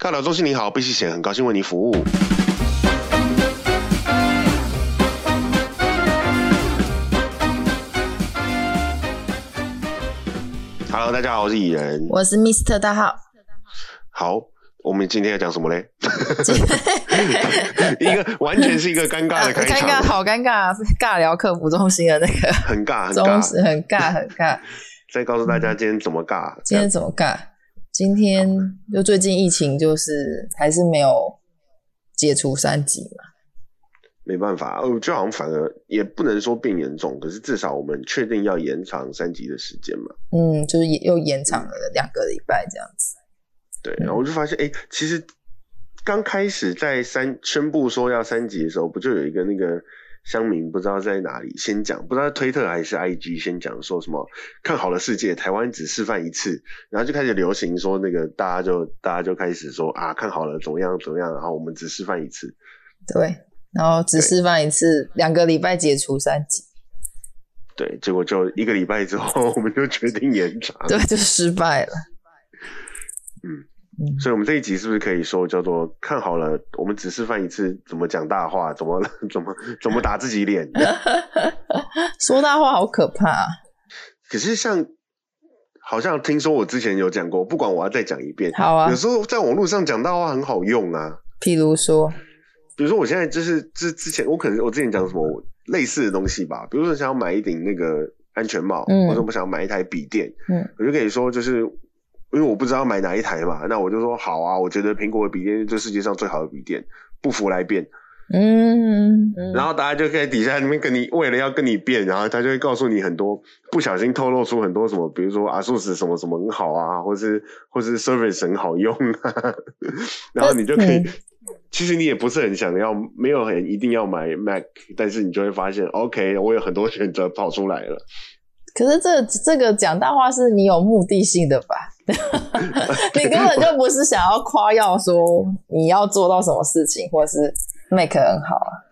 尬聊中心你好，贝西贤很高兴为您服务。Hello，大家好，我是蚁人。我是 Mr 大号。好，我们今天要讲什么嘞？一个完全是一个尴尬的开场，尴尬，好尴尬，尬聊客服中心的那个，很尬，很中尬。时很尬，很尬。再告诉大家今天怎么尬。今天怎么尬？今天就最近疫情就是还是没有解除三级嘛。没办法，哦，就好像反而也不能说变严重，可是至少我们确定要延长三级的时间嘛。嗯，就是也又延长了两个礼拜这样子。对，然后我就发现，哎、其实刚开始在三宣布说要三级的时候，不就有一个那个乡民不知道在哪里先讲，不知道推特还是 IG 先讲说什么看好了世界，台湾只示范一次，然后就开始流行说那个大家就大家就开始说啊看好了怎么样怎么样，然后我们只示范一次。对，然后只示范一次，两个礼拜解除三级，对，结果就一个礼拜之后，我们就决定延长。对，就失败了。嗯嗯，所以，我们这一集是不是可以说叫做看好了？我们只示范一次怎么讲大话，怎么 怎么怎么打自己脸。说大话好可怕、啊。可是像好像听说我之前有讲过，不管我要再讲一遍，好啊有，时候在网络上讲大话很好用啊。譬如说，比如说我现在就是之之前我可能我之前讲什么类似的东西吧，比如说想要买一顶那个安全帽，嗯或者我想要买一台笔电，嗯我就可以说就是。因为我不知道买哪一台嘛，那我就说好啊，我觉得苹果的笔电是这世界上最好的笔电，不服来辩。嗯，嗯然后大家就可以底下那边跟你为了要跟你辩，然后他就会告诉你很多不小心透露出很多什么，比如说阿素斯什么什么很好啊，或是或是 Service 很好用啊，然后你就可以嗯，其实你也不是很想要，没有很一定要买 Mac，但是你就会发现，OK，我有很多选择跑出来了。可是这这个讲大话是你有目的性的吧？你根本就不是想要夸耀说你要做到什么事情，或是 make 很好啊。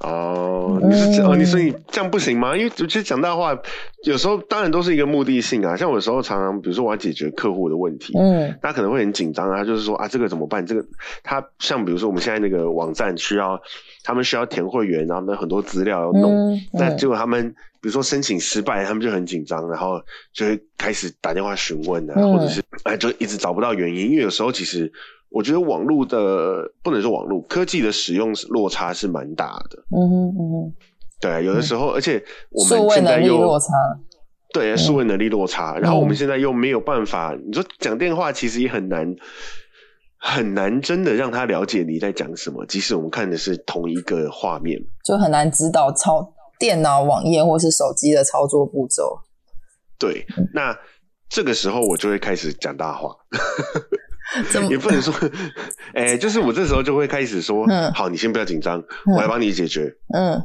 哦，你是这嗯哦，你说你这样不行吗？因为其实讲大话，有时候当然都是一个目的性啊。像我有时候常常，比如说我要解决客户的问题，嗯他可能会很紧张啊，就是说啊，这个怎么办？这个他像比如说我们现在那个网站需要，他们需要填会员，然后呢很多资料要弄，嗯那嗯结果他们比如说申请失败，他们就很紧张，然后就会开始打电话询问啊，嗯或者是哎就一直找不到原因，因为有时候其实我觉得网络的不能说网络科技的使用落差是蛮大的，嗯哼嗯哼，对，有的时候而且我们数位能力现在又落差。对，数位能力落差，然后我们嗯。现在又没有办法，你说讲电话其实也很难，很难真的让他了解你在讲什么，即使我们看的是同一个画面。就很难指导操电脑、网页或是手机的操作步骤。对，那这个时候我就会开始讲大话，怎么也不能说，哎、就是我这时候就会开始说，嗯。好，你先不要紧张，嗯。我来帮你解决。嗯。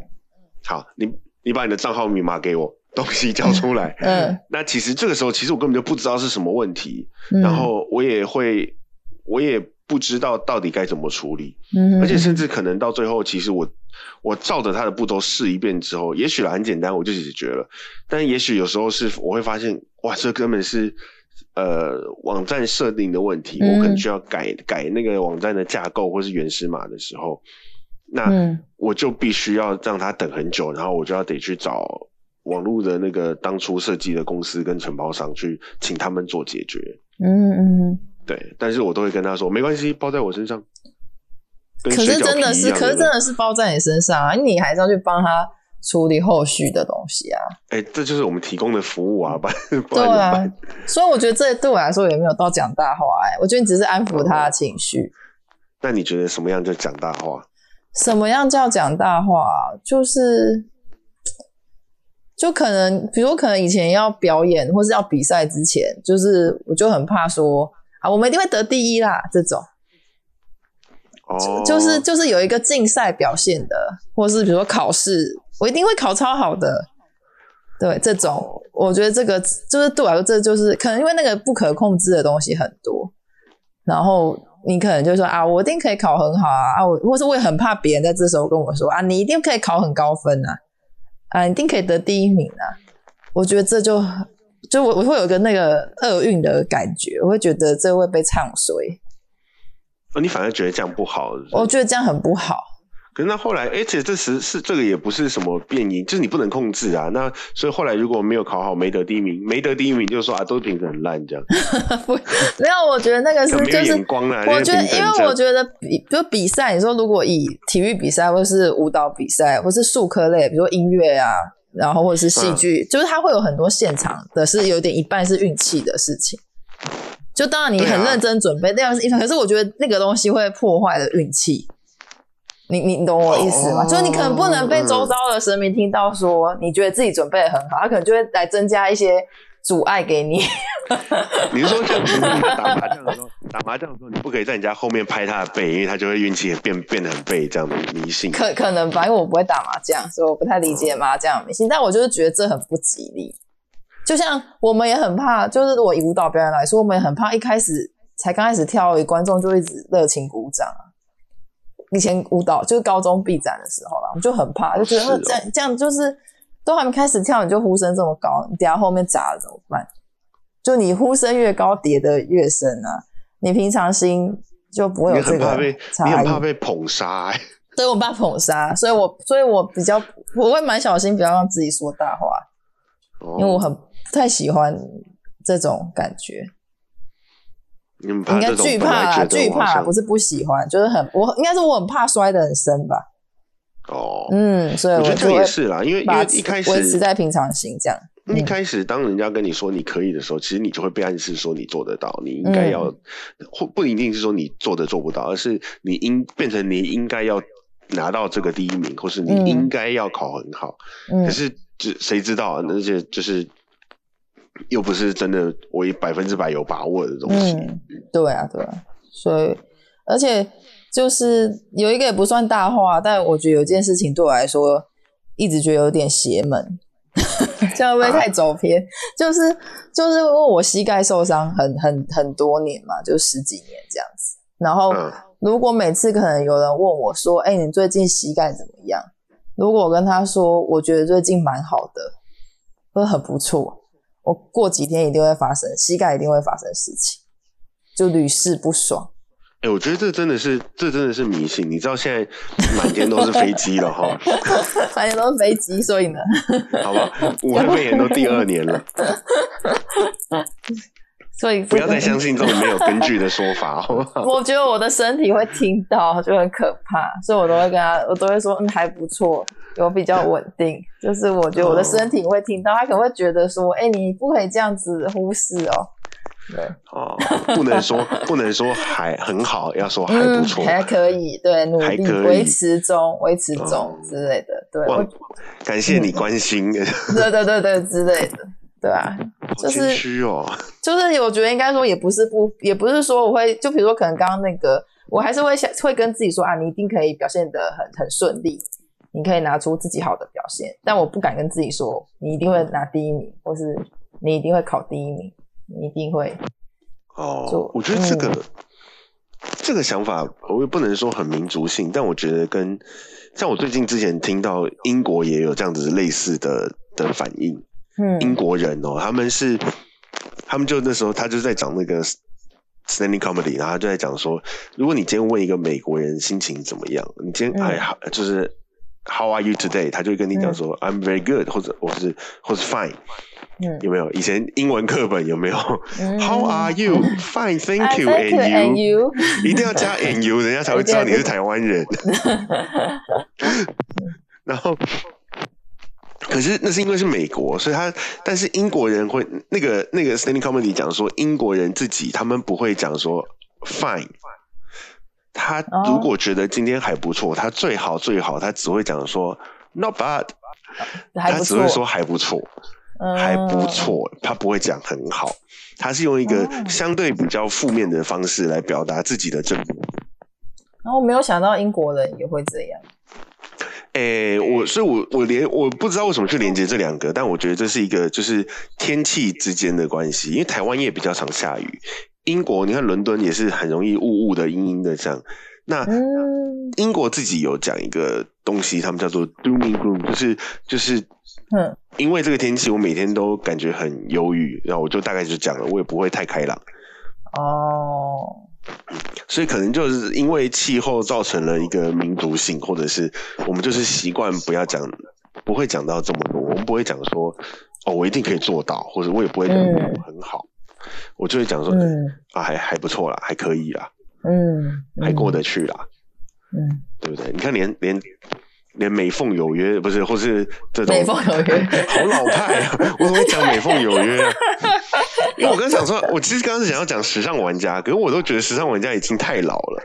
好，你你把你的账号密码给我，东西交出来。嗯。那其实这个时候，其实我根本就不知道是什么问题，嗯，然后我也会，我也不知道到底该怎么处理，嗯，而且甚至可能到最后，其实我我照着他的步骤试一遍之后，也许很简单我就解决了，但也许有时候是我会发现，哇，这根本是呃网站设定的问题，嗯我可能需要改改那个网站的架构或是原始码的时候，那嗯我就必须要让他等很久，然后我就要得去找。网络的那个当初设计的公司跟承包商去请他们做解决，嗯嗯。对，但是我都会跟他说没关系，包在我身上。可是真的是，可是真的是包在你身上啊！你还是要去帮他处理后续的东西啊。哎、这就是我们提供的服务啊，不然不对啊 所以我觉得这对我来说也没有到讲大话哎、我觉得你只是安抚他的情绪。那你觉得什么样叫讲大话？什么样叫讲大话啊？就是，就可能，比如可能以前要表演或是要比赛之前，就是我就很怕说啊，我们一定会得第一啦这种。哦，就是就是有一个竞赛表现的，或是比如说考试，我一定会考超好的。对，这种我觉得这个就是对我来说，这就是可能因为那个不可控制的东西很多，然后你可能就说啊，我一定可以考很好啊，啊，我或是我也很怕别人在这时候跟我说啊，你一定可以考很高分啊，啊，你一定可以得第一名啊。我觉得这就就我我会有一个那个厄运的感觉，我会觉得这会被唱衰。哦，你反而觉得这样不好？我觉得这样很不好。可是那后来，而且这时是这个也不是什么变因，就是你不能控制啊。那所以后来如果没有考好，没得第一名，没得第一名就说啊，都是评审很烂这样。不，没有，我觉得那个是就是，我觉得因为我觉得比就比赛，你说如果以体育比赛或是舞蹈比赛或是数科类，比如说音乐啊，然后或者是戏剧，就是它会有很多现场的是有点一半是运气的事情。就当然你很认真准备那样是一可是我觉得那个东西会破坏了运气。你你懂我意思吗？就是你可能不能被周遭的神明听到说你觉得自己准备的很好，他可能就会来增加一些阻碍给你。你是说，像打麻将的时候，打麻将的时候，你不可以在人家后面拍他的背，因为他就会运气变变得很背，这样的迷信。可可能吧，因为我不会打麻将，所以我不太理解麻将迷信。但我就是觉得这很不吉利。就像我们也很怕，就是我以舞蹈表演来说，我们也很怕一开始才刚开始跳，观众就一直热情鼓掌啊。以前舞蹈就是高中毕展的时候啦，我们就很怕，就觉得这样这样就是都还没开始跳，你就呼声这么高，你等下后面砸了怎么办？就你呼声越高，叠的越深啊！你平常心就不会有这个差异。你很怕被捧杀，对我怕捧杀，所以我所以我比较我会蛮小心，不要让自己说大话，因为我很不太喜欢这种感觉。应该惧怕，惧怕不是不喜欢，就是很我应该是我很怕摔得很深吧。哦，嗯，所以我觉得这也是啦，因为因为一开始维持在平常心这样。一开始当人家跟你说你可以的时候，其实你就会被暗示说你做得到，你应该要或不一定是说你做的做不到，而是你应变成你应该要拿到这个第一名，或是你应该要考很好。可是只谁知道那些就是。又不是真的，我百分之百有把握的东西。嗯，对啊，对啊，所以而且就是有一个也不算大话，但我觉得有件事情对我来说一直觉得有点邪门，这样会不会太走偏？就是就是因为我膝盖受伤很很很多年嘛，就十几年这样子。然后如果每次可能有人问我说：“哎，你最近膝盖怎么样？”如果我跟他说：“我觉得最近蛮好的，会很不错。”我过几天一定会发生，膝盖一定会发生事情，就屡试不爽。哎，我觉得这真的是，这真的是迷信。你知道现在满天都是飞机了哈，满天都是飞机，所以呢，好吧，武汉肺炎都第二年了，所以不要再相信这种没有根据的说法，好不好？我觉得我的身体会听到，就很可怕，所以我都会跟他，我都会说，嗯，还不错。有比较稳定，就是我觉得我的身体会听到，他可能会觉得说，哎，你不可以这样子忽视哦。对，哦，不能说不能说还很好，要说还不错，还可以，对，努力维持中，维持中之类的。对，感谢你关心。对对对对，之类的，对啊，就是虚哦，就是我觉得应该说也不是不，也不是说我会，就比如说可能刚刚那个，我还是会想会跟自己说啊，你一定可以表现的很很顺利。你可以拿出自己好的表现，但我不敢跟自己说你一定会拿第一名，或是你一定会考第一名，你一定会。哦，我觉得这个这个想法，我也不能说很民族性，但我觉得跟像我最近之前听到英国也有这样子类似的的反应。嗯，英国人哦，他们是他们就那时候他就在讲那个 standing comedy，然后就在讲说，如果你今天问一个美国人心情怎么样，你今天哎好就是。How are you today？他就会跟你讲说，I'm very good，或者我是或是 fine，有没有？以前英文课本有没有？How are you？Fine，thank you，and you，一定要加 and you，人家才会知道你是台湾人。然后，可是那是因为是美国，所以他但是英国人会那个那个 standing comedy 讲说，英国人自己他们不会讲说 fine。他如果觉得今天还不错，他最好最好，他只会讲说 not bad，他只会说还不错，还不错，他不会讲很好，他是用一个相对比较负面的方式来表达自己的正面。然后没有想到英国人也会这样。诶，我所以，我我连我不知道为什么去连接这两个，但我觉得这是一个就是天气之间的关系，因为台湾也比较常下雨。英国，你看伦敦也是很容易雾雾的、阴阴的这样。那英国自己有讲一个东西，他们叫做 dooming gloom，就是就是，嗯，因为这个天气，我每天都感觉很忧郁，然后我就大概就讲了，我也不会太开朗。哦，所以可能就是因为气候造成了一个民族性，或者是我们就是习惯不要讲，不会讲到这么多，我们不会讲说哦，我一定可以做到，或者我也不会讲嗯很好，我就会讲说、嗯。啊，还还不错啦，还可以啦，嗯，还过得去啦，嗯，对不对？你看连连连美凤有约不是，或是这种美凤有约。好老派啊！我怎么会讲美凤有约啊？因为我刚想说，我其实刚刚是想要讲时尚玩家，可是我都觉得时尚玩家已经太老了，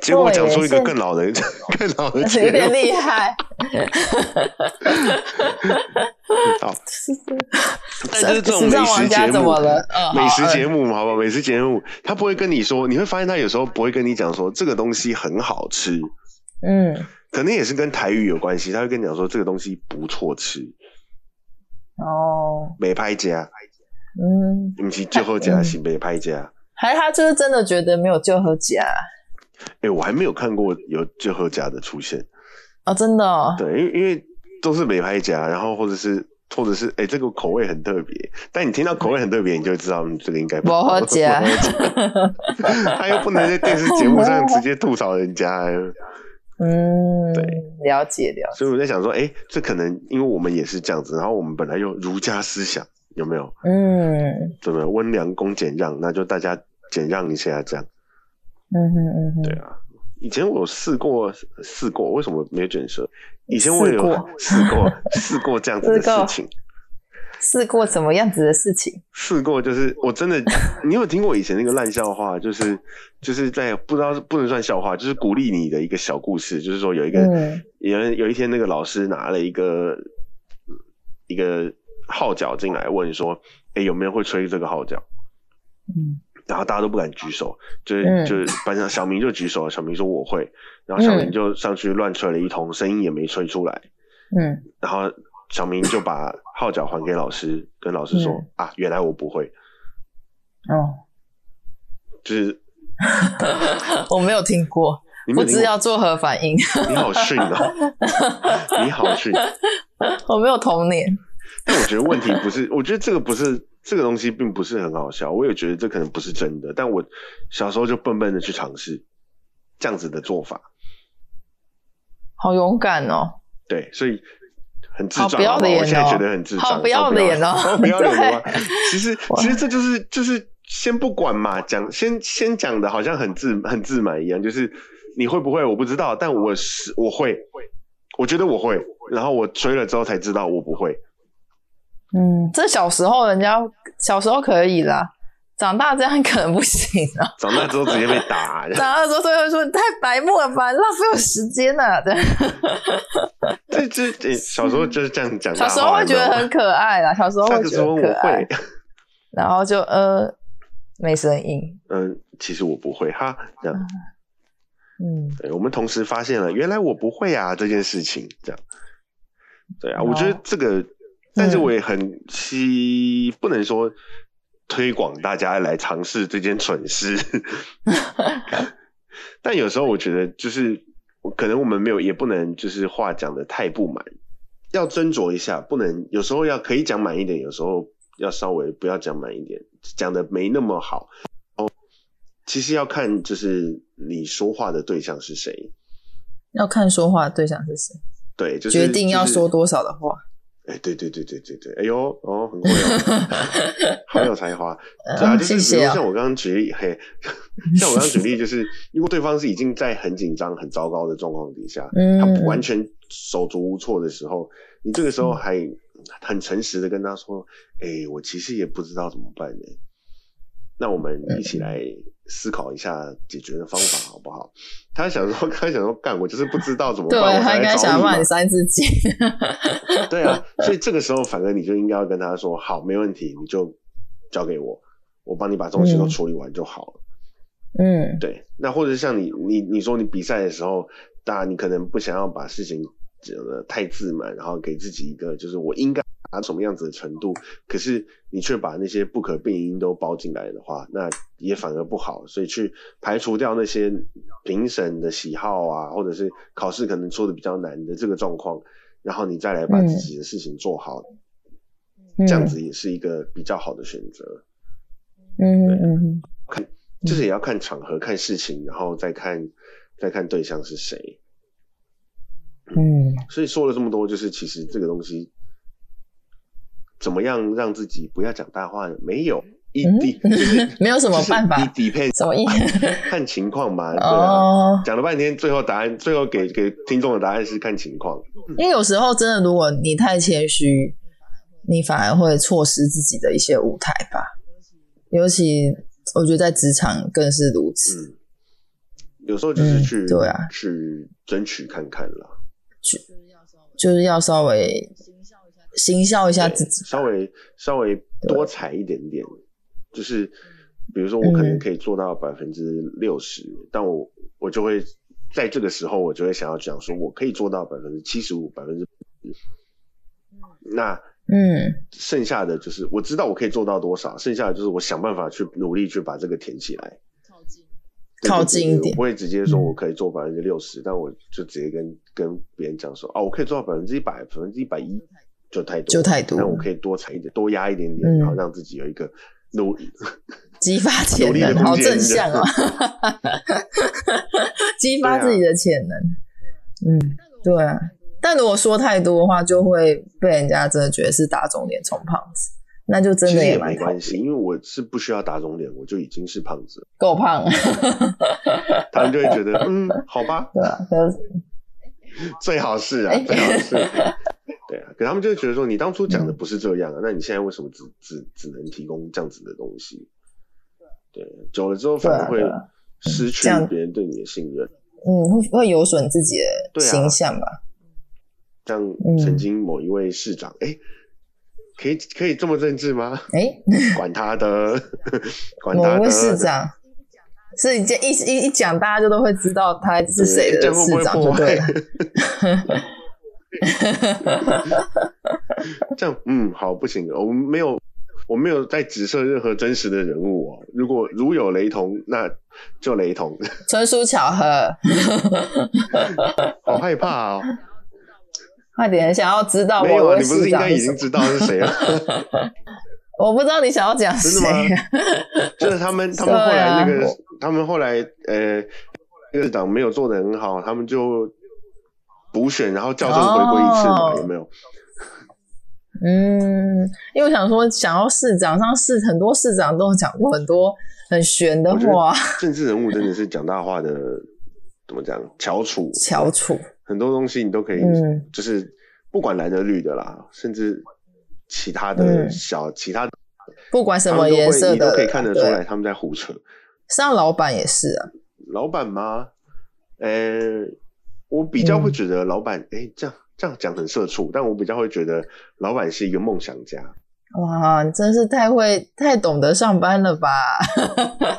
结果讲出一个更老的、更老的有结点论。厉害。好，但就是这种美食节目美食好节目，好吧？美食节目，他不会跟你说，你会发现他有时候不会跟你讲说这个东西很好吃，嗯，可能也是跟台语有关系，他会跟你讲说这个东西不错吃，哦，美拍家，嗯，不是最后家嗯是美拍家。还是他就是真的觉得没有救和家哎、我还没有看过有最后家的出现，哦，真的哦，对，因为因为都是美拍家，然后或者是或者是哎、这个口味很特别，但你听到口味很特别，你就知道你这个应该不好加不好加 他又不能在电视节目上直接吐槽人家，嗯，对，了解了解，所以我在想说，哎、这可能因为我们也是这样子，然后我们本来又儒家思想，有没有？嗯对不对？温良恭俭让，那就大家俭让一下，这样。嗯哼嗯哼，对啊，以前我试过试过，为什么没有卷舌？以前我有试过 试过这样子的事情，试过什么样子的事情？试过就是我真的，你有听过以前那个烂笑话？就是就是在不知道不能算笑话，就是鼓励你的一个小故事，就是说有一个、嗯有人有一天那个老师拿了一个一个号角进来问说，哎、有没有人会吹这个号角？嗯。然后大家都不敢举手，就是、嗯。就是班上小明就举手了，小明说我会，然后小明嗯就上去乱吹了一通，声音也没吹出来，嗯。然后小明就把号角还给老师，跟老师说、嗯啊，原来我不会，哦，就是 我没有听过，你不知要作何反应，你好逊哦，你好逊，我没有童年。但我觉得问题不是，我觉得这个不是这个东西并不是很好笑，我也觉得这可能不是真的，但我小时候就笨笨的去尝试这样子的做法，好勇敢哦！对，所以很智障，好不要脸哦我现在觉得很智障，好不要脸哦好不要脸 的话？其实其实这就是就是先不管嘛，讲先先讲的好像很自很自满一样，就是你会不会我不知道，但我是我会，我觉得我会，然后我吹了之后才知道我不会，嗯，这小时候人家小时候可以啦，长大这样可能不行啊。长大之后直接被打，长大之后就会说你太白目了吧，浪费我时间呢、对，这这这小时候就是这样讲，小时候会觉得很可爱啦，小时候会觉得可爱。会，，然后就呃没声音，嗯，其实我不会哈，这样。嗯。对，我们同时发现了，原来我不会啊这件事情，这样。对啊，哦我觉得这个，但是我也很希不能说推广大家来尝试这件蠢事，但有时候我觉得就是可能我们没有，也不能就是话讲的太不满，要斟酌一下，不能有时候要可以讲满一点，有时候要稍微不要讲满一点，讲的没那么好。其实要看就是你说话的对象是谁，要看说话的对象是谁，对，就是决定要说多少的话。哎，对对对对对对，哎呦哦，很会哦，好有才华。对啊，嗯就是比如像我刚刚举例，嘿，像我刚刚举例，就是如果对方是已经在很紧张、很糟糕的状况底下，嗯他完全手足无措的时候，你这个时候还很诚实的跟他说：“哎，我其实也不知道怎么办呢。”那我们一起来思考一下解决的方法，好不好？他想说，他想说，干，我就是不知道怎么对办，我他才应该想要来找你嘛骂你三字经。对啊，所以这个时候反正你就应该要跟他说，好，没问题，你就交给我，我帮你把东西都处理完就好了。嗯对，那或者像你你你说你比赛的时候，当然你可能不想要把事情太自满，然后给自己一个就是我应该达到什么样子的程度，可是你却把那些不可病因都包进来的话，那也反而不好。所以去排除掉那些评审的喜好啊，或者是考试可能出的比较难的这个状况，然后你再来把自己的事情做好，嗯这样子也是一个比较好的选择。嗯嗯嗯就是也要看场合、看事情，然后再看再看对象是谁。嗯所以说了这么多，就是其实这个东西怎么样让自己不要讲大话呢？没有一嗯底、就是 没有什么办法就是 depend 什么意思看情况吧。对讲了半天，最后答案最后给给听众的答案是看情况。因为有时候真的，如果你太谦虚，你反而会错失自己的一些舞台吧。尤其我觉得在职场更是如此。嗯，有时候就是嗯去、对啊去争取看看啦。就是要稍微行销一下自己，稍微稍微多踩一点点，就是比如说我可能嗯。可以做到百分之六十，但我我就会在这个时候，我就会想要讲说，我可以做到百分之七十五、百分之那嗯。剩下的就是我知道我可以做到多少，剩下的就是我想办法去努力去把这个填起来。靠近，靠近一点我不会直接说嗯。我可以做百分之六十，但我就直接跟跟别人讲说，哦，我可以做到百分之一百、百分之一百一，就太多，就太多。但我可以多踩一点，多压一点点，嗯。然后让自己有一个努激发潜 能，好正向哦，激发自己的潜能。嗯，对啊。但如果说太多的话，就会被人家真的觉得是打肿脸充胖子，那就真的蛮讨没关系，因为我是不需要打肿脸，我就已经是胖子。了，够胖，他们就会觉得，嗯，好吧，对啊。最好是啊哎，最好是。对啊，可他们就会觉得说，你当初讲的不是这样啊，那你现在为什么只只只能提供这样子的东西？对，久了之后反而会失去别人对你的信任。嗯，会会有损自己的形象吧？像嗯曾经某一位市长，哎、可以可以这么政治吗？哎，管他的，管他的。某位市长是一件一一一讲，大家就都会知道他是谁的市长，就对了。？这样，嗯，好，不行，我们没有，我没有在指涉任何真实的人物哦。如果如有雷同，那就雷同。纯属巧合。好害怕哦！快点，想要知道没有啊，你不是应？该已经知道是谁了？我不知道你想要讲真的谁吗。就是他们，他们后来那个，啊他们后来呃，那个市长没有做的很好，他们就补选，然后校正回归一次嘛，哦有没有？嗯，因为我想说，想要市长，上市很多市长都有讲过很多很玄的话，政治人物真的是讲大话的，怎么讲？翘楚，翘楚。很多东西你都可以，嗯就是不管蓝的绿的啦，甚至其他的嗯小、其他的，不管什么颜色的，你都可以看得出对来他们在胡扯。像老板也是啊，老板吗？呃，我比较会觉得老板，哎、这样这样讲很社畜，但我比较会觉得老板是一个梦想家。哇，你真是太会、太懂得上班了吧？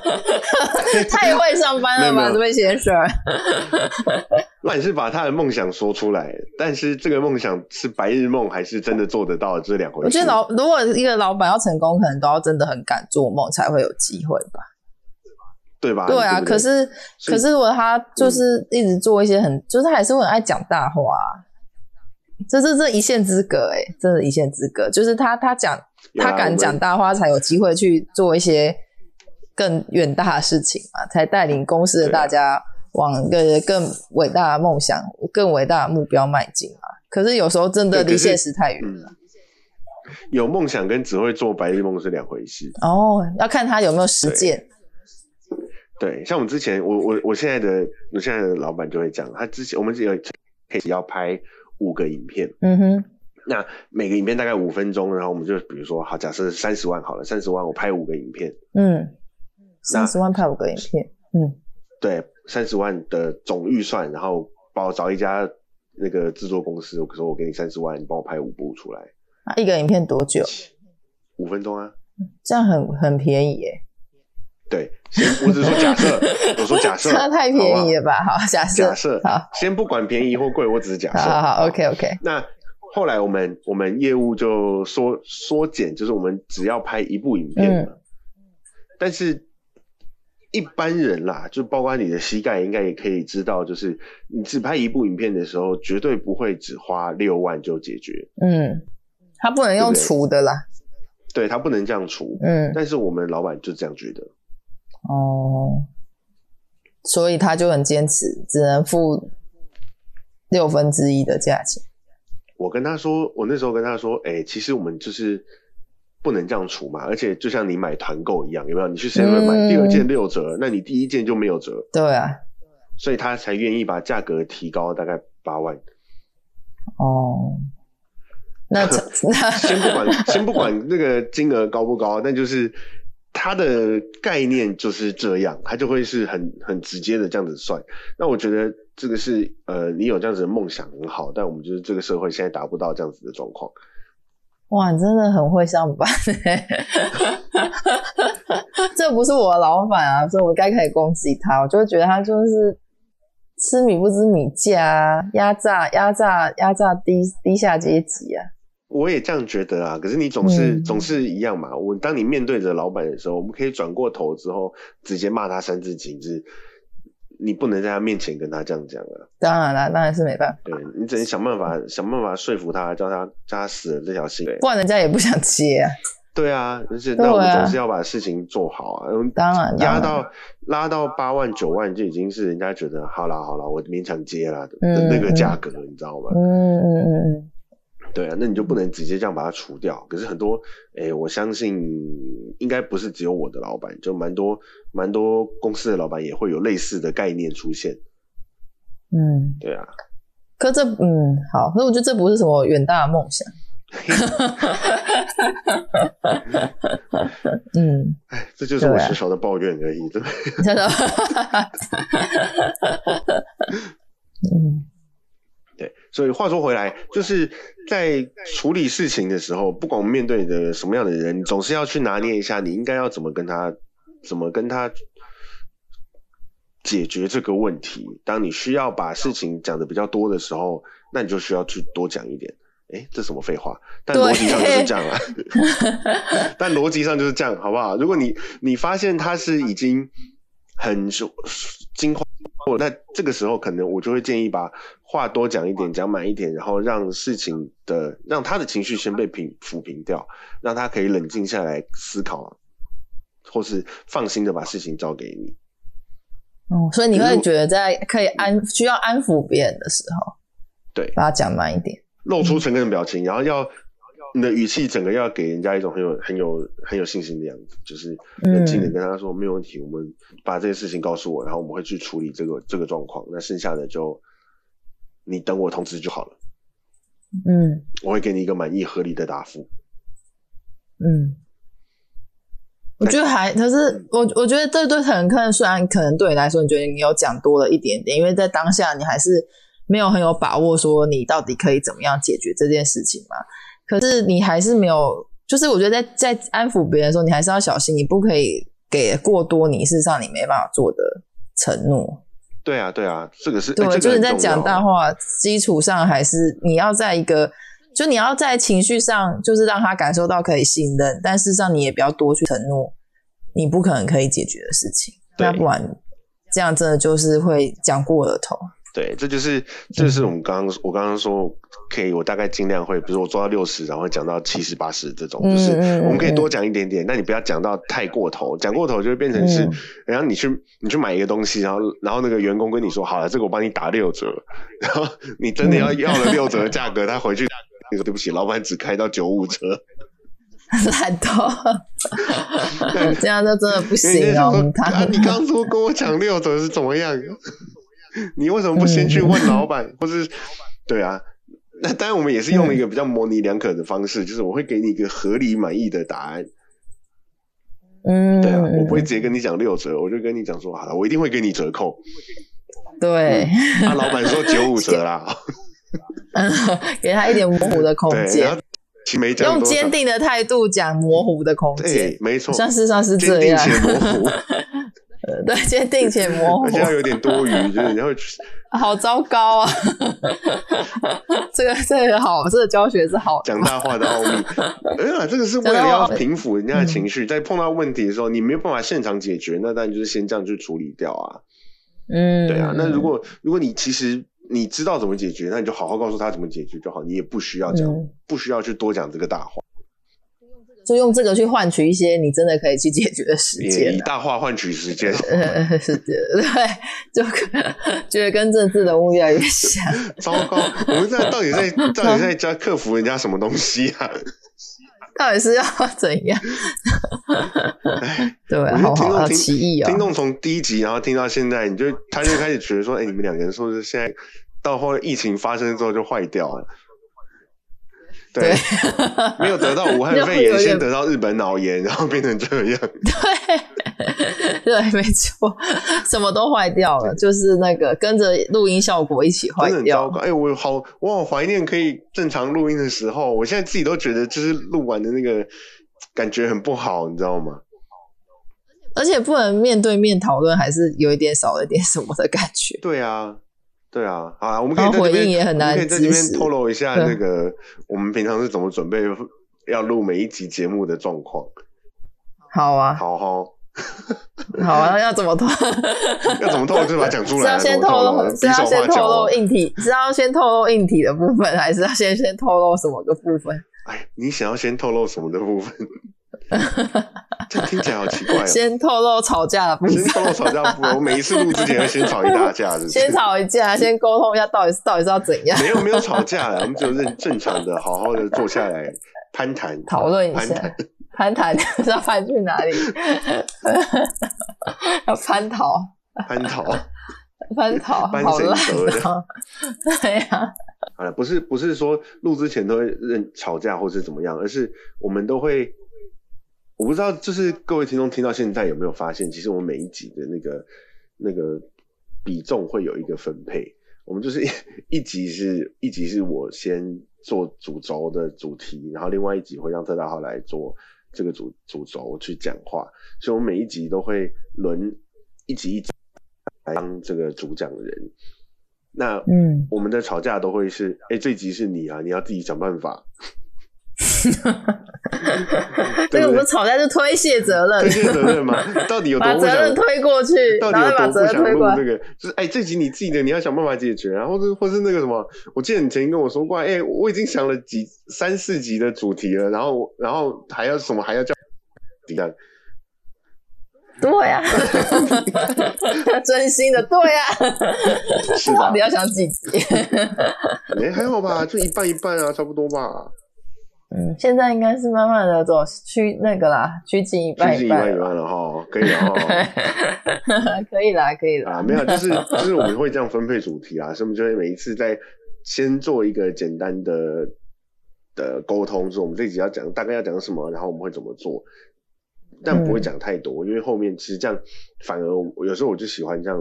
太会上班了吧，这位先生？老板是把他的梦想说出来，但是这个梦想是白日梦还是真的做得到，这是两回事。我觉得老如果一个老板要成功，可能都要真的很敢做梦，才会有机会吧。对吧？对啊，不可是可是如果他就是一直做一些很，就是还是会很爱讲大话啊、这这这一线之隔哎、真的一线之隔，就是他他讲他敢讲大话，才有机会去做一些更远大的事情嘛，才带领公司的大家往一个更伟大的梦想、更伟大的目标迈进嘛。可是有时候真的离现实太远嗯了。有梦想跟只会做白日梦是两回事。哦，要看他有没有实践。对，像我们之前，我我我现在的我现在的老板就会讲，他之前我们有 case 要拍五个影片，嗯哼，那每个影片大概五分钟，然后我们就比如说，好，假设三十万好了，三十万我拍五个影片，嗯，三十万拍五个影片，嗯对，三十万的总预算，然后帮我找一家那个制作公司，我说我给你三十万，你帮我拍五部出来，啊一个影片多久？五分钟啊。这样很很便宜耶，对，先我只是说假设，我说假设，那太便宜了吧？好，假设假设好，先不管便宜或贵，我只是假设。好，OK OK，那后来我们我们业务就缩缩减，就是我们只要拍一部影片嗯。但是一般人啦，就包括你的膝盖，应该也可以知道，就是你只拍一部影片的时候，绝对不会只花六万就解决。嗯，他不能用除的啦，对他不能这样除。嗯，但是我们老板就这样觉得，哦，所以他就很坚持，只能付六分之一的价钱。我跟他说，我那时候跟他说，哎、其实我们就是不能这样处嘛，而且就像你买团购一样，有没有？你去 seven 买嗯第二件六折，那你第一件就没有折，对啊，所以他才愿意把价格提高大概八万。哦，那那 先不管先不管那个金额高不高，但就是它的概念就是这样，它就会是很很直接的这样子算。那我觉得这个是呃，你有这样子的梦想很好，但我们就是这个社会现在达不到这样子的状况。哇，你真的很会上班欸 这不是我的老板啊，所以我该可以攻击他。我就会觉得他就是吃米不知米价啊，压榨压榨压榨低低下阶级啊。我也这样觉得啊，可是你总是、嗯总是一样嘛。我当你面对着老板的时候，我们可以转过头之后直接骂他三字经，就是你不能在他面前跟他这样讲啊。当然啦，当然是没办法，对你只能想办法想办法说服他，叫他叫他死了这条心。然人家也不想接啊。对啊，而且啊那我们总是要把事情做好啊。嗯当然压到拉到八万九万就已经是人家觉得好啦好啦，我勉强接了的那个价格，你知道吗？嗯嗯嗯嗯，对啊，那你就不能直接这样把它除掉。可是很多，诶，我相信应该不是只有我的老板，就蛮多蛮多公司的老板也会有类似的概念出现。嗯，对啊，可这嗯好，可是我觉得这不是什么远大的梦想。嗯，哎，这就是我小小的抱怨而已。对，真的。嗯对，所以话说回来，就是在处理事情的时候，不管面对的什么样的人，你总是要去拿捏一下，你应该要怎么跟他，怎么跟他解决这个问题。当你需要把事情讲的比较多的时候，那你就需要去多讲一点。哎，这什么废话？但对逻辑上就是这样啊。但逻辑上就是这样，好不好？如果你你发现他是已经很惊慌，那这个时候可能我就会建议把话多讲一点，讲满一点，然后让事情的让他的情绪先被平抚平掉，让他可以冷静下来思考，或是放心的把事情交给你。哦，所以你会觉得在可以安需要安抚别人的时候，对，把它讲慢一点。露出诚恳的表情，然后要你的语气整个要给人家一种很有很有很有信心的样子，就是冷静的跟他说、没有问题，我们把这些事情告诉我，然后我们会去处理这个这个状况，那剩下的就你等我通知就好了，嗯我会给你一个满意合理的答复。嗯，我觉得还，可是我我觉得这对很可能，虽然可能对你来说，你觉得你有讲多了一点点，因为在当下你还是没有很有把握，说你到底可以怎么样解决这件事情嘛。可是你还是没有，就是我觉得在在安抚别人的时候，你还是要小心，你不可以给过多你事实上你没办法做的承诺。对啊，对啊，这个是对，就是在讲大话基础上，还是你要在一个，就你要在情绪上，就是让他感受到可以信任，但事实上你也不要多去承诺你不可能可以解决的事情，对那不然这样真的就是会讲过了头。对，这就是这就是我们刚刚我刚刚说可以，我大概尽量会，比如说我做到六十，然后讲到七十八十这种，嗯就是我们可以多讲一点点，但你不要讲到太过头，讲过头就会变成是嗯，然后你去你去买一个东西，然后然后那个员工跟你说好了，这个我帮你打六折，然后你真的要嗯要了六折的价格，他回去你说对不起，老板只开到九五折，烂透 这样就真的不行哦。说他啊，你刚刚说跟我讲六折是怎么样？你为什么不先去问老板，或是对啊？那当然，我们也是用一个比较模棱两可的方式，就是我会给你一个合理满意的答案。嗯，对啊，我不会直接跟你讲六折，我就跟你讲说，好了，我一定会给你折扣。对，啊，老板说九五折啦，给他一点模糊的空间用坚定的态度讲模糊的空间对，，没错，像事实上是坚定这样，且模糊，呃 对，坚定且模糊而且，要有点多余，就是 你会好糟糕啊！这个这个好，这个教学是好的讲大话的奥秘。哎呀，这个是为了要平抚人家的情绪，在碰到问题的时候，你没有办法现场解决，那当然就是先这样去处理掉啊。嗯，对啊，那如果如果你其实你知道怎么解决，那你就好好告诉他怎么解决就好，你也不需要讲，嗯不需要去多讲这个大话。就用这个去换取一些你真的可以去解决的时也间啊。以大话换取时间，呃，是的，对，就觉得跟政治人物越来越像。糟糕！我们在到底在到底在教克服人家什么东西啊？到底是要怎样？对，好好好奇异哦。听众从第一集然后听到现在，你就他就开始觉得说，哎、你们两个人是不是现在到后来疫情发生之后就坏掉了？对，没有得到武汉肺炎，先得到日本脑炎，然后变成这样。对，对，没错，什么都坏掉了，就是那个跟着录音效果一起坏掉。哎、我好，我好怀念可以正常录音的时候。我现在自己都觉得，就是录完的那个感觉很不好，你知道吗？而且不能面对面讨论，还是有一点少了一点什么的感觉。对啊，对啊，好啊，我们可以在这边回应也很难可以在这边透露一下那个我们平常是怎么准备要录每一集节目的状况。好啊，好好，好啊，要怎么透？要怎么透就把它讲出是来是。要先透露，是要先透露。硬体，是要先透露硬体的部分，还是要先先透露什么个部分？哎，你想要先透露什么的部分？这听起来好奇怪哦。先透露吵架的部分，先透露吵架部分，我每一次录之前要先吵一大架，是不是先吵一架，先沟通一下到底是到底是要怎样没有没有吵架了，我们只有认正常的好好的坐下来攀谈讨论一下攀谈。是 要攀去哪里？要攀讨，攀讨。攀讨，搬谁好烂得的哦！对呀，好了，不是不是说录之前都会认吵架或是怎么样，而是我们都会，我不知道，就是各位听众听到现在有没有发现，其实我们每一集的那个那个比重会有一个分配，我们就是一一集是一集是我先做主轴的主题，然后另外一集会让特大号来做这个主主轴去讲话，所以我每一集都会轮一集一集来当这个主讲人。那嗯，我们的吵架都会是，哎、这集是你啊，你要自己想办法。这个不是吵架，就推卸责任推，卸责任吗？到底有多把责任？推过去，到底有责多不想任推过这个？就是哎、这集你自己的，你要想办法解决然后是或是那个什么，我记得你曾经跟我说过，哎、我已经想了几三四集的主题了，然后然后还要什么还要叫这样，对呀、真心的，对呀、是吧到底？要想几集？哎、还好吧，就一半一半啊，差不多吧，嗯，现在应该是慢慢的走趋那个啦，趋近一半趋近一半一半了哈，可以了哈。可以啦，可以啦。啊，没有，就是就是我们会这样分配主题啊，所以我们就会每一次在先做一个简单的的沟通，说我们这集要讲大概要讲什么，然后我们会怎么做，但不会讲太多，因为后面其实这样反而我有时候我就喜欢这样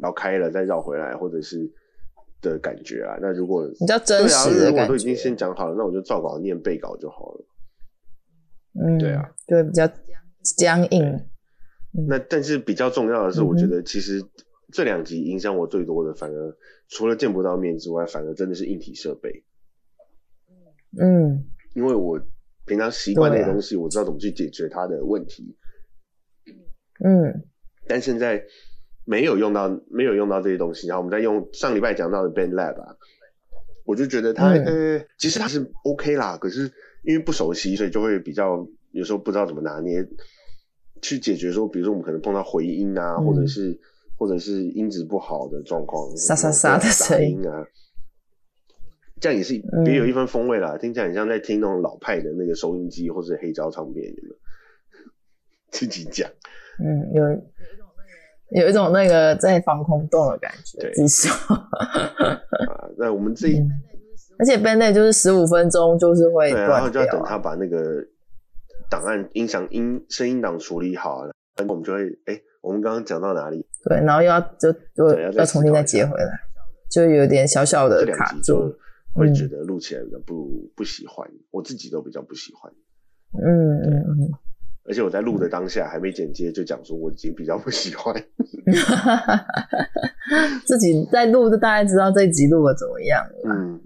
绕开了再绕回来，或者是的感觉啊。那如果比较真实的感如果都已经，先讲好了，那我就照稿念背稿就好了。嗯，对啊，就会比较僵硬。那但是比较重要的是，我觉得其实这两集影响我最多的，反而除了见不到面之外，反而真的是硬体设备，嗯，因为我平常习惯那东西，我知道怎么去解决它的问题，嗯，但现在没有用到没有用到这些东西，然后我们再用上礼拜讲到的 Band Lab 啊，我就觉得它、嗯。呃其实它是 OK 啦，可是因为不熟悉，所以就会比较有时候不知道怎么拿捏去解决说，比如说我们可能碰到回音啊，嗯或者是或者是音质不好的状况，沙沙沙的杂声音。音啊。这样也是嗯。别有一番风味啦，听起来很像在听那种老派的那个收音机或是黑胶唱片，有没有？自己讲，嗯，有有一种那个在防空洞的感觉，对至少。啊，那我们自己、嗯而且 b a n d 就是十五分钟就是会对啊，然后。就要等他把那个档案音响音声音档处理好了，然后我们就会哎，我们刚刚讲到哪里？对，然后又要就就要要重新再接回来，就有点小小的卡集就住。会觉得录起来比较不不喜欢，我自己都比较不喜欢。嗯嗯嗯。而且我在录的当下还没剪接，就讲说我已经比较不喜欢。自己在录就大概知道这一集录的怎么样了。嗯，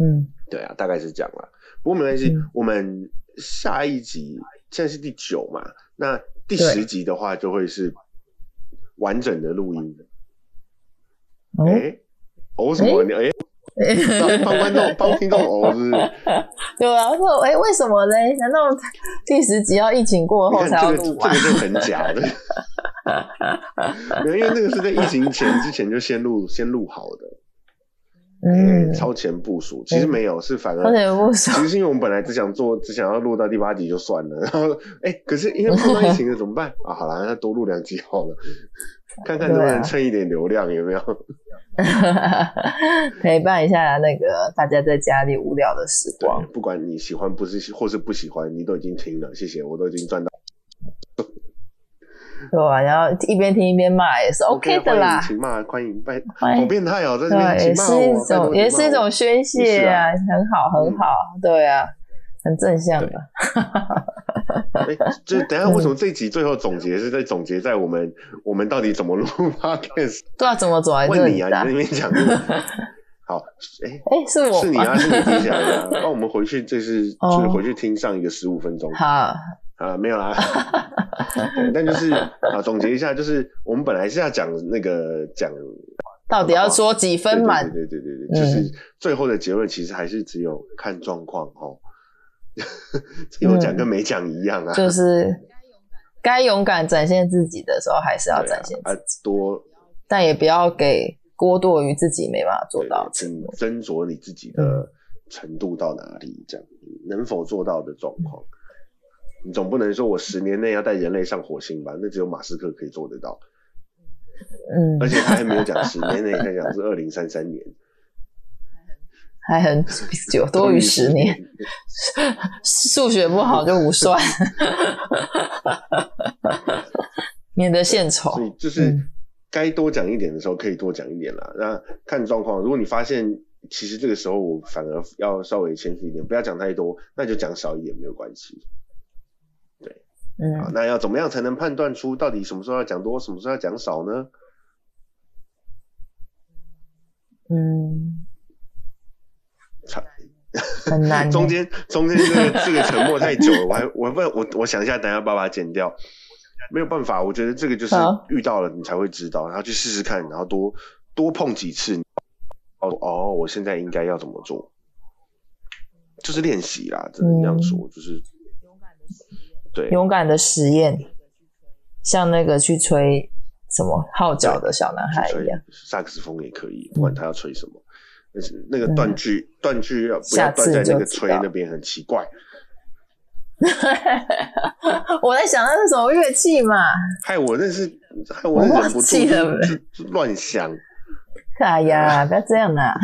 嗯对啊，大概是这样啦。不过没关系，嗯我们下一集现在是第九嘛，那第十集的话就会是完整的录音。哦哎、哦什么？你哎 帮观众、帮听众哦，是不是？对啊，说哎，为什么嘞？难道第十集要疫情过后才要录完？这个就很假的。没有，因为那个是在疫情前之前就先录、先录好的。嗯，超前部署，其实没有，是反而超前部署。其实是因为我们本来只想做，只想要录到第八集就算了，然后哎，可是因为碰到疫情了怎么办啊？好了，那多录两集好了，看看能不能蹭一点流量，有没有？陪伴一下那个大家在家里无聊的时光。不管你喜欢不是或是不喜欢，你都已经听了，谢谢，我都已经赚到。对吧？然后一边听一边骂也是 OK 的啦。请骂，欢迎拜，好变态哦，在这边也是一种，也是一种宣泄啊，很好，很好，对啊，很正向的。哎，就 等下为什么这集最后总结是在总结在我们我们到底怎么录 podcast？对啊，怎么走来这里啊？你在那边讲。好，哎哎，是我，是你啊，是你听起来的。那我们回去，这是就是回去听上一个十五分钟。好。啊，没有啦，但就是啊，总结一下，就是我们本来是要讲那个讲，到底要说几分满？对对对对，就是最后的结论其实还是只有看状况哦，有讲跟没讲一样啊，就是 该勇敢展现自己的时候还是要展现自己，多，但也不要给过多于自己没办法做到，斟斟酌你自己的程度到哪里，这样。能否做到的状况。你总不能说我十年内要带人类上火星吧？那只有马斯克可以做得到。嗯，而且他还没有讲十年内，他讲是二零三三年，还很久，多于十年。数学不好就无算，免得献丑。所以就是该多讲一点的时候可以多讲一点啦。那看状况，如果你发现其实这个时候我反而要稍微谦虚一点，不要讲太多，那就讲少一点没有关系。对嗯，那要怎么样才能判断出到底什么时候要讲多，什么时候要讲少呢？嗯，很难。中间中间这个这个沉默太久了，我还我问我我想一下，等下把它剪掉。没有办法，我觉得这个就是遇到了你才会知道，然后去试试看，然后多多碰几次。哦哦，我现在应该要怎么做？就是练习啦，只能这样说，就是。对，勇敢的实验，像那个去吹什么号角的小男孩一样，萨克斯风也可以，不管他要吹什么，那个断句断句要不要断在那个吹那边很奇怪。我在想那是什么乐器嘛？害我那是害我忍不住乱想。哎呀，不要这样啊！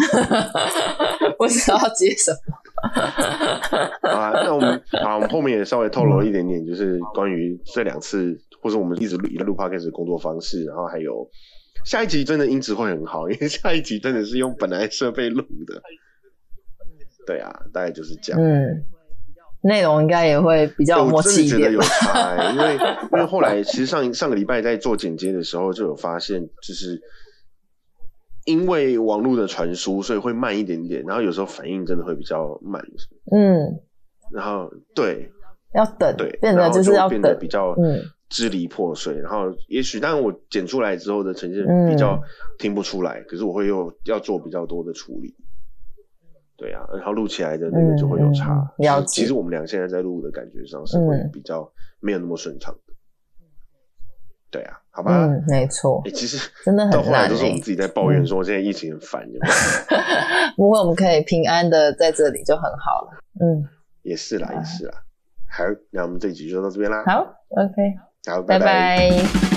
不知道接什么。啊，那我们好，我们后面也稍微透露一点点，就是关于这两次，或者我们一直录一个录 podcast 的工作方式，然后还有下一集真的音质会很好，因为下一集真的是用本来设备录的。对啊，大概就是这样。嗯，内容应该也会比较默契一点。有差，因为 因为后来其实上上个礼拜在做剪接的时候，就有发现就是。因为网络的传输，所以会慢一点点，然后有时候反应真的会比较慢。嗯，然后对，要等，对，变得就是要变得比较支离破碎。然后也许，但是我剪出来之后的呈现比较听不出来，可是我会又要做比较多的处理。对啊，然后录起来的那个就会有差。其实我们俩现在在录的感觉上是会比较没有那么顺畅的。对啊。好吧，嗯，没错。哎，其实真的很到后来都是我们自己在抱怨说现在疫情很烦，不过我们可以平安的在这里就很好了。嗯，也是啦，也是啦。好，那我们这一集就到这边啦。好，OK，拜拜。